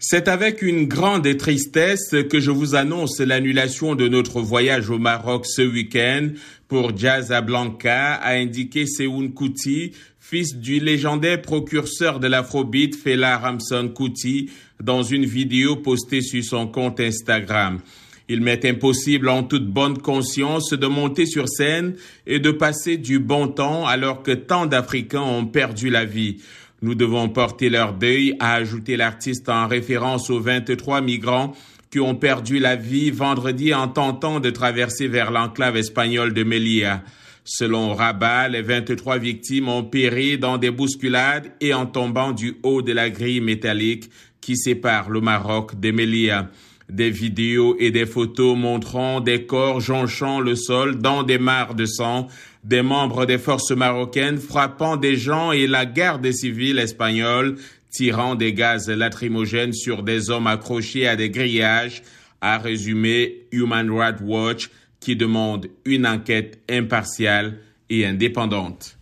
C'est avec une grande tristesse que je vous annonce l'annulation de notre voyage au Maroc ce week-end pour Jaza Blanca, a indiqué Seoun Kuti, fils du légendaire procurseur de l'afrobeat Fela Ramson Kuti, dans une vidéo postée sur son compte Instagram. Il m'est impossible en toute bonne conscience de monter sur scène et de passer du bon temps alors que tant d'Africains ont perdu la vie. Nous devons porter leur deuil, a ajouté l'artiste en référence aux 23 migrants qui ont perdu la vie vendredi en tentant de traverser vers l'enclave espagnole de Melilla. Selon Rabat, les 23 victimes ont péri dans des bousculades et en tombant du haut de la grille métallique qui sépare le Maroc de Melilla. Des vidéos et des photos montrant des corps jonchant le sol dans des mares de sang, des membres des forces marocaines frappant des gens et la garde civile espagnole tirant des gaz lacrymogènes sur des hommes accrochés à des grillages, a résumé Human Rights Watch qui demande une enquête impartiale et indépendante.